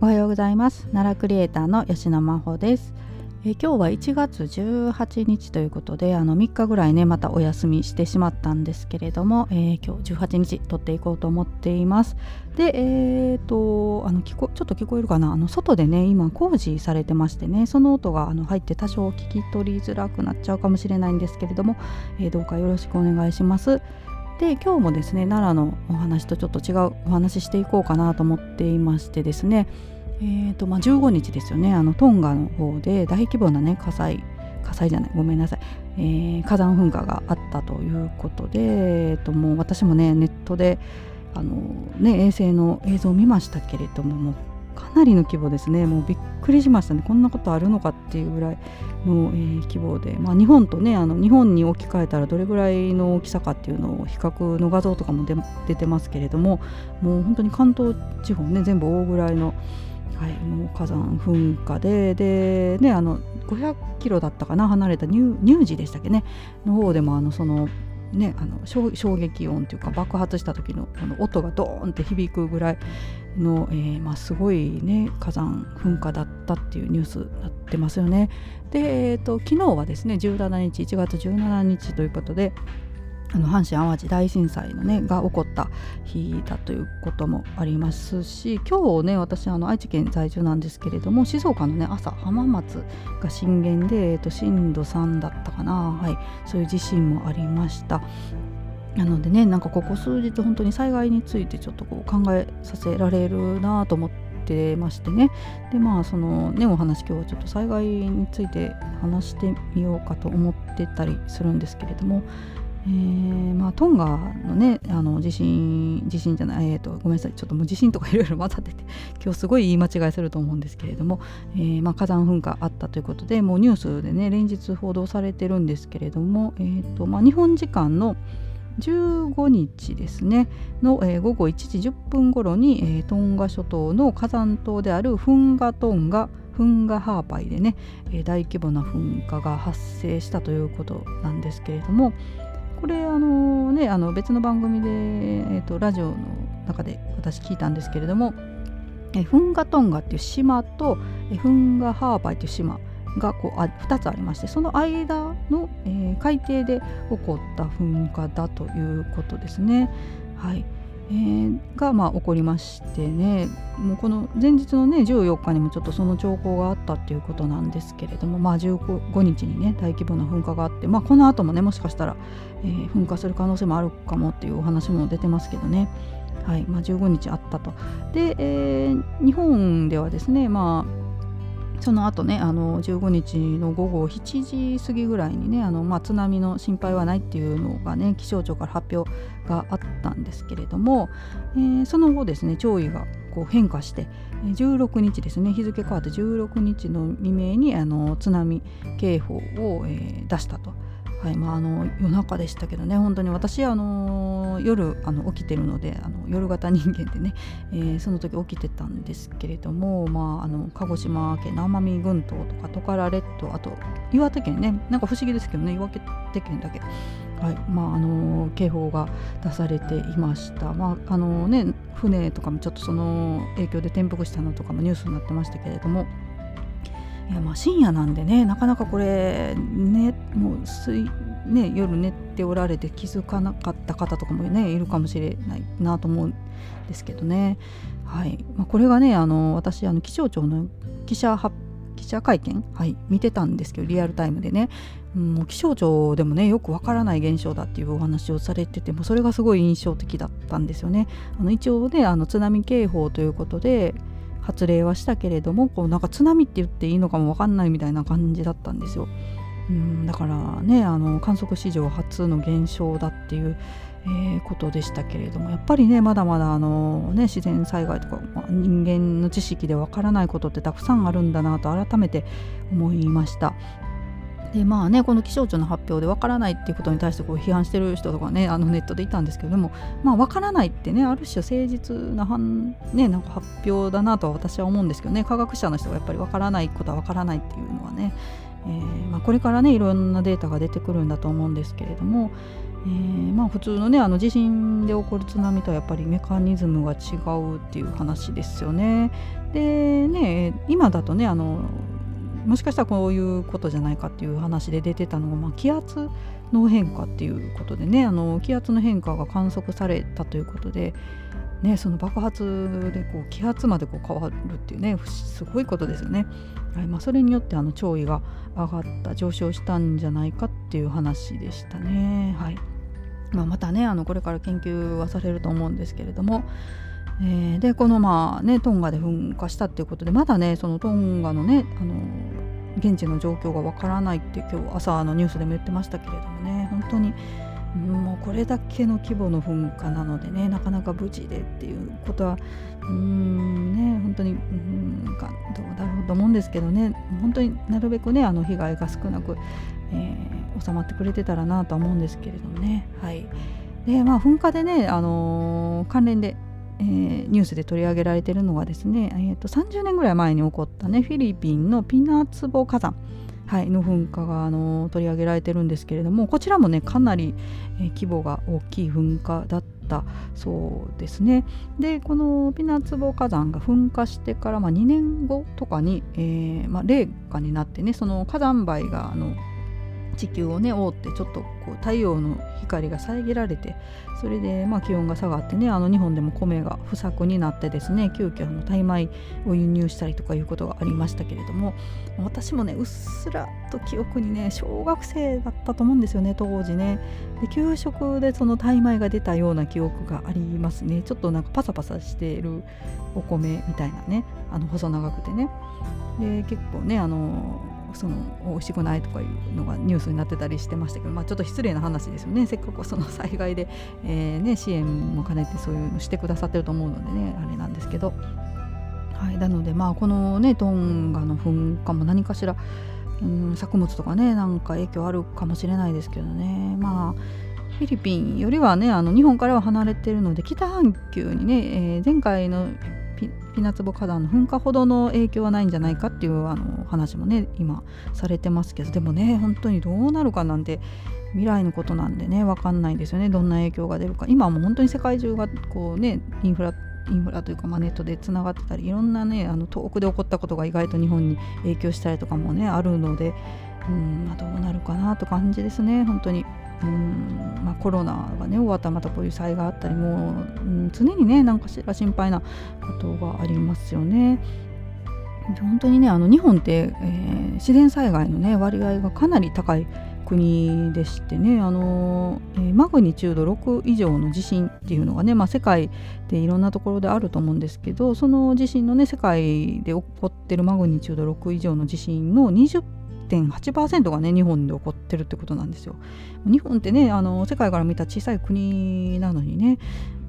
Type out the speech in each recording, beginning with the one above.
おはようございます。奈良クリエイターの吉野真帆です。え今日は1月18日ということであの3日ぐらいねまたお休みしてしまったんですけれども、えー、今日18日撮っていこうと思っています。でえーと、あの聞こちょっと聞こえるかな？あの外でね今工事されてましてねその音があの入って多少聞き取りづらくなっちゃうかもしれないんですけれども、えー、どうかよろしくお願いします。で今日もですね奈良のお話とちょっと違うお話ししていこうかなと思っていましてですね。えーとまあ、15日ですよね。あのトンガの方で大規模な、ね、火災火災じゃないごめんなさい、えー、火山噴火があったということで、えー、ともう私もねネットであの、ね、衛星の映像を見ましたけれどももうかなりの規模ですね。もうびっくりしましたね。こんなことあるのかっていうぐらいの、えー、規模で、まあ、日本とねあの日本に置き換えたらどれぐらいの大きさかっていうのを比較の画像とかも出てますけれどももう本当に関東地方ね全部大ぐらいのはい、もう火山噴火でで、ね、あの500キロだったかな離れた乳児でしたっけね。の方でもあのそのね、あの衝撃音というか爆発した時のこの音がドーンって響くぐらいの、えー、まあ、すごい、ね、火山噴火だったっていうニュースになってますよね。で、えーと昨日はですね17日1月17日ということであの阪神・淡路大震災の、ね、が起こった日だということもありますし今日ね私あの愛知県在住なんですけれども静岡のね朝浜松が震源で、えっと、震度3だったかな、はい、そういう地震もありました。なのでねなんかここ数日本当に災害についてちょっとこう考えさせられるなと思ってましてね。でまあそのねお話今日はちょっと災害について話してみようかと思ってたりするんですけれども。えーまあ、トンガのねあの地震地震じゃない、えーと、ごめんなさいちょっともう地震とかいろいろ混ざってて 今日すごい言い間違いすると思うんですけれども、えーまあ、火山噴火あったということでもうニュースでね連日報道されてるんですけれども、えーとまあ、日本時間の15日ですねの、えー、午後1時10分頃に、えー、トンガ諸島の火山島であるフンガトンガフンガハーパイでね、えー、大規模な噴火が発生したということなんですけれども、これあのねあの別の番組で、えーと、ラジオの中で私聞いたんですけれどもえフンガトンガっていう島とえフンガハーバイっていう島がこうあ2つありましてその間の、えー、海底で起こった噴火だということですね。はいえー、が、まあ、起こりましてねもうこの前日のね14日にもちょっとその兆候があったっていうことなんですけれども、まあ、15日にね大規模な噴火があって、まあ、この後もねもしかしたら、えー、噴火する可能性もあるかもっていうお話も出てますけどね。はいまあ、15日あったと。で、えー、日本ではですね、まあその後ねあの15日の午後7時過ぎぐらいにねあの、まあ、津波の心配はないっていうのがね気象庁から発表があったんですけれども、えー、その後ですね潮位がこう変化して16日ですね日付変わって16日の未明にあの津波警報を、えー、出したと。はいまあ、あの夜中でしたけどね。本当に私あの夜あの起きてるのであの夜型人間でね、えー、その時起きてたんですけれども、まあ、あの鹿児島県の奄美群島とかトカラ列島あと岩手県ね。なんか不思議ですけどね岩手県だけ。はいまああの警報が出されていました、まああのね、船とかもちょっとその影響で転覆したのとかもニュースになってましたけれども、いやまあ深夜なんでねなかなかこれねもう水ね夜寝ておられて気づかなかった方とかもねいるかもしれないなと思うんですけどね。はい。まあ、これがねあの私あの気象庁の記者発記者会見、はい、見てたんですけどリアルタイムでね、うん、もう気象庁でもねよくわからない現象だっていうお話をされててもそれがすごい印象的だったんですよね。あの一応ねあの津波警報ということで発令はしたけれどもこうなんか津波って言っていいのかも分かんないみたいな感じだったんですよ。うんだからねあの観測史上初の現象だっていう、えー、ことでしたけれどもやっぱりねまだまだあの、ね、自然災害とか、まあ、人間の知識でわからないことってたくさんあるんだなと改めて思いました。でまあねこの気象庁の発表でわからないっていうことに対してこう批判してる人とかねあのネットでいたんですけどもまあわからないってねある種誠実なねなんか発表だなとは私は思うんですけどね科学者の人がやっぱりわからないことはわからないっていうのはねえー、まあ、これからねいろんなデータが出てくるんだと思うんですけれども、えー、まあ、普通のねあの地震で起こる津波とはやっぱりメカニズムが違うっていう話ですよね。でね今だとねあのもしかしたらこういうことじゃないかっていう話で出てたのが、まあ、気圧の変化っていうことでねあの気圧の変化が観測されたということで、ね、その爆発でこう気圧までこう変わるっていうねすごいことですよね。はいまあ、それによってあの潮位が上がった上昇したんじゃないかっていう話でしたね。はいまあ、またねあのこれから研究はされると思うんですけれども、えー、でこのまあねトンガで噴火したっていうことでまだねそのトンガのねあの現地の状況がわからないって今日朝のニュースでも言ってましたけれどもね。本当にもうこれだけの規模の噴火なのでねなかなか無事でっていうことはうんね本当にうんかどうだろうと思うんですけどね。本当になるべくねあの被害が少なく、えー、収まってくれてたらなとは思うんですけれどもね。はい。でまあ噴火でね、あのー、関連でえー、ニュースで取り上げられているのがですね、えーと、30年ぐらい前に起こったねフィリピンのピナツボ火山、はい、の噴火があの取り上げられてるんですけれどもこちらもねかなり、えー、規模が大きい噴火だったそうですね。でこのピナツボ火山が噴火してから、まあ、2年後とかに、えーまあ、冷夏になってねその火山灰があの地球をね覆ってちょっとこう太陽の光が遮られてそれでまあ気温が下がってねあの日本でも米が不作になってですね急遽あのタイ米を輸入したりとかいうことがありましたけれども私もねうっすらと記憶にね小学生だったと思うんですよね当時ね。で給食でそのタイ米が出たような記憶がありますね。ちょっとなんかパサパサしているお米みたいなねあの細長くてね。で結構ねあのその美味しくないとかいうのがニュースになってたりしてましたけど、まあ、ちょっと失礼な話ですよね。せっかくその災害で、えーね、支援も兼ねてそういうのしてくださってると思うのでねあれなんですけど、はい、なのでまあこのねトンガの噴火も何かしら、うん、作物とかねなんか影響あるかもしれないですけどね。まあフィリピンよりはねあの日本からは離れてるので北半球にね、えー、前回のピナツボ火山の噴火ほどの影響はないんじゃないかっていうあの話もね今されてますけどでもね本当にどうなるかなんて未来のことなんでね分かんないですよねどんな影響が出るか今はもう本当に世界中がこうねインフラインフラというか、まあ、ネットでつながってたりいろんなねあの遠くで起こったことが意外と日本に影響したりとかもねあるのでうん、まあ、どうなるかなと感じですね本当に。うんまあ、コロナがね終わったまたこういう災害あったりもう、うん、常にね何かしら心配なことがありますよね。本当にねあの日本って、えー、自然災害のね割合がかなり高い国でしてねあの、えー、マグニチュード6以上の地震っていうのがね、まあ、世界でいろんなところであると思うんですけどその地震のね世界で起こってるマグニチュード6以上の地震の20% 1.8%がね日本で起こってるってことなんですよ。日本ってねあの世界から見た小さい国なのにね、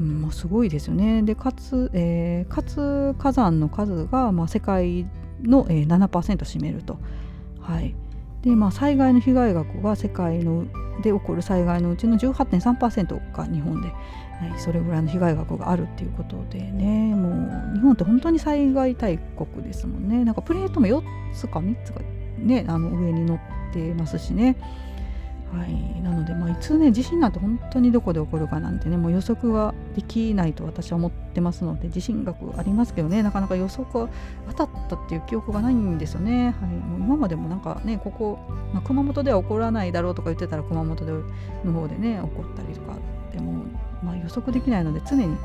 うん、もうすごいですよね。でかつ、えー、かつ火山の数が、まあ、世界の、えー、7%占めると。はいでまあ、災害の被害額は世界ので起こる災害のうちの18.3%が日本で、はい、それぐらいの被害額があるっていうことでねもう日本って本当に災害大国ですもんねなんかプレートも4つか3つかね、あの上に乗ってますしね。はい、なので、まあ、いつね地震なんて本当にどこで起こるかなんてねもう予測はできないと私は思ってますので地震学ありますけどねなかなか予測は当たったっていう記憶がないんですよね、はい、もう今までもなんかねここ、まあ、熊本では起こらないだろうとか言ってたら熊本での方でね起こったりとかでも、まあ、予測できないので常に、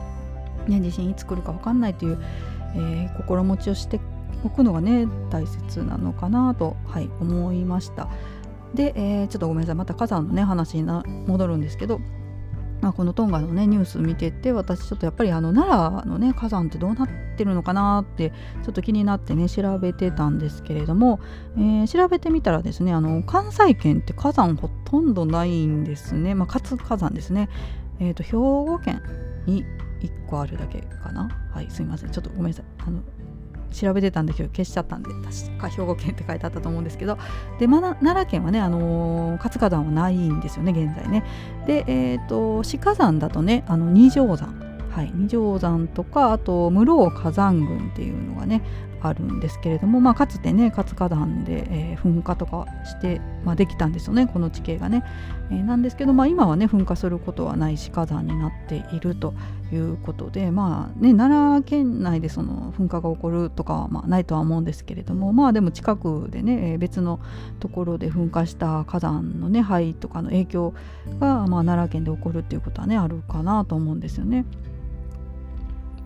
ね、地震いつ来るか分かんないという、えー、心持ちをして置くのがね大切なのかなと、はい、思いました。で、えー、ちょっとごめんなさいまた火山のね話に戻るんですけど、まあ、このトンガのねニュース見てて私ちょっとやっぱりあの奈良のね火山ってどうなってるのかなってちょっと気になってね調べてたんですけれども、えー、調べてみたらですねあの関西圏って火山ほとんどないんですね、まあ、活火山ですね。えーと、兵庫県に1個あるだけかなはいすいませんちょっとごめんなさいあの調べてたんだけど消しちゃったんで確か兵庫県って書いてあったと思うんですけど。で、ま、奈良県はね、あのー、活火山はないんですよね現在ね。で、えーと、鹿山だとねあの二条山。はい、二条山とかあと室尾火山群っていうのがねあるんですけれども、まあ、かつてね活火山で、えー、噴火とかして、まあ、できたんですよねこの地形がね、えー、なんですけど、まあ、今はね噴火することはないし火山になっているということでまあね奈良県内でその噴火が起こるとかはまあないとは思うんですけれどもまあでも近くでね別のところで噴火した火山のね灰とかの影響が、まあ、奈良県で起こるっていうことはねあるかなと思うんですよね。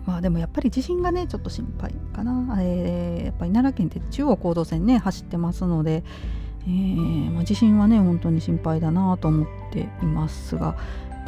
まあでもやっぱり地震がねちょっと心配かな、えー、やっぱり奈良県って中央高度線ね走ってますので、えーまあ、地震はね本当に心配だなと思っていますが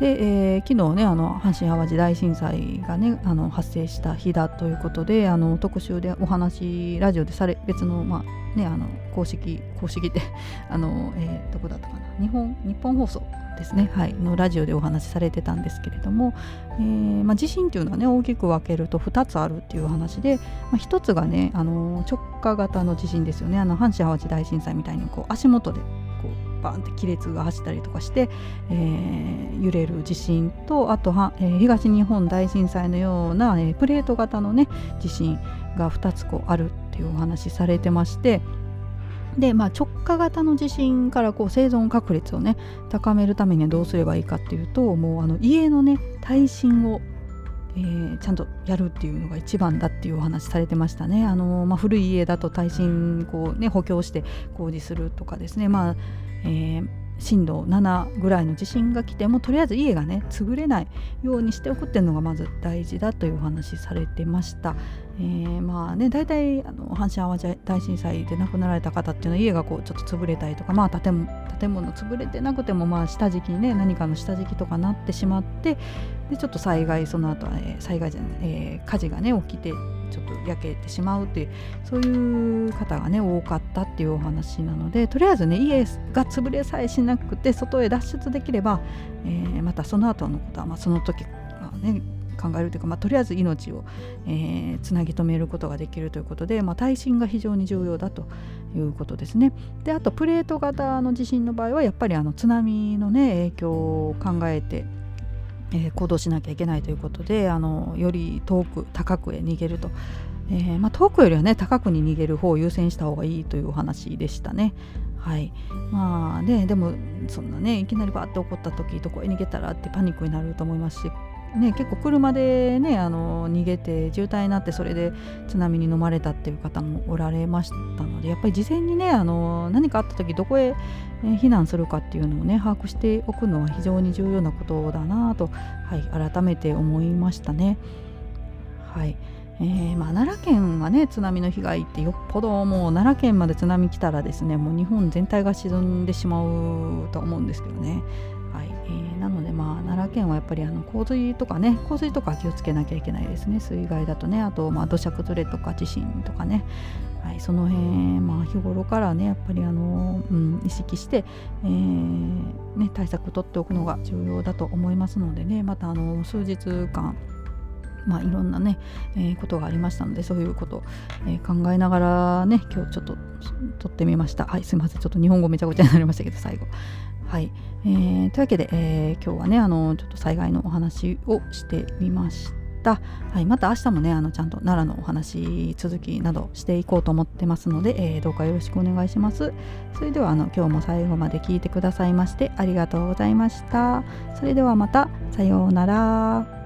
で、えー、昨日ねあの阪神・淡路大震災がねあの発生した日だということであの特集でお話ラジオでされ別のまあねあの公式公式って あの、えー、どこだったかな日本日本放送ですね、はい、のラジオでお話しされてたんですけれども、えーまあ、地震っていうのはね大きく分けると2つあるっていう話で、まあ、1つがねあの直下型の地震ですよね。あの阪神・淡路大震災みたいにこう足元でこうバンって亀裂が走ったりとかして、えー、揺れる地震とあとは、えー、東日本大震災のような、えー、プレート型のね地震が2つこうあるっていうお話されてまして。で、まあ、直下型の地震からこう生存確率をね高めるためにはどうすればいいかっていうともうあの家のね耐震を、えー、ちゃんとやるっていうのが一番だっていうお話されてましたね。あのまあ、古い家だと耐震こう、ね、補強して工事するとかですね、まあえー震度7ぐらいの地震が来てもとりあえず家がね潰れないようにしておくっていうのがまず大事だというお話されてました。えー、まあね大体あの阪神・淡路大震災で亡くなられた方っていうのは家がこうちょっと潰れたりとかまあ建物建物潰れてなくてもまあ下敷きにね何かの下敷きとかなってしまってでちょっと災害その後は、えー、災害じゃない、えー、火事がね起きてちょっと焼けてしまうっていうそういう方がね多かったっていうお話なのでとりあえずね家が潰れさえしなくて外へ脱出できれば、えー、またその後のことは、まあ、その時はね考えるというか、まあ、とりあえず命を、えー、つなぎ止めることができるということで、まあ、耐震が非常に重要だということですね。であとプレート型の地震の場合はやっぱりあの津波の、ね、影響を考えてえー、行動しなきゃいけないということであのより遠く高くへ逃げると、えー、まあ、遠くよりはね高くに逃げる方を優先した方がいいというお話でしたね。はいまあね、でもそんなねいきなりバーって起こった時どこへ逃げたらってパニックになると思いますしね、結構車で、ね、あの逃げて渋滞になってそれで津波に飲まれたっていう方もおられましたのでやっぱり事前にねあの何かあった時どこへ避難するかっていうのをね把握しておくのは非常に重要なことだなと、はい、改めて思いましたね。はいえーまあ、奈良県はね津波の被害ってよっぽどもう奈良県まで津波来たらですねもう日本全体が沈んでしまうと思うんですけどね。まあ、奈良県はやっぱりあの洪水とかね洪水とか気をつけなきゃいけないですね。水害だとねあと、まあ、土砂崩れとか地震とかね、はい、その辺、まあ、日頃からねやっぱりあの、うん、意識して、えーね、対策を取っておくのが重要だと思いますのでねまたあの数日間まあ、いろんなね、えー、ことがありましたのでそういうことを、えー、考えながらね今日ちょっと撮ってみましたはいすいませんちょっと日本語めちゃくちゃになりましたけど最後はい、えー、というわけで、えー、今日はねあのちょっと災害のお話をしてみました。はい、また明日もねあのちゃんと奈良のお話続きなどしていこうと思ってますので、えー、どうかよろしくお願いします。それではあの今日も最後まで聞いてくださいましてありがとうございました。それではまたさようなら。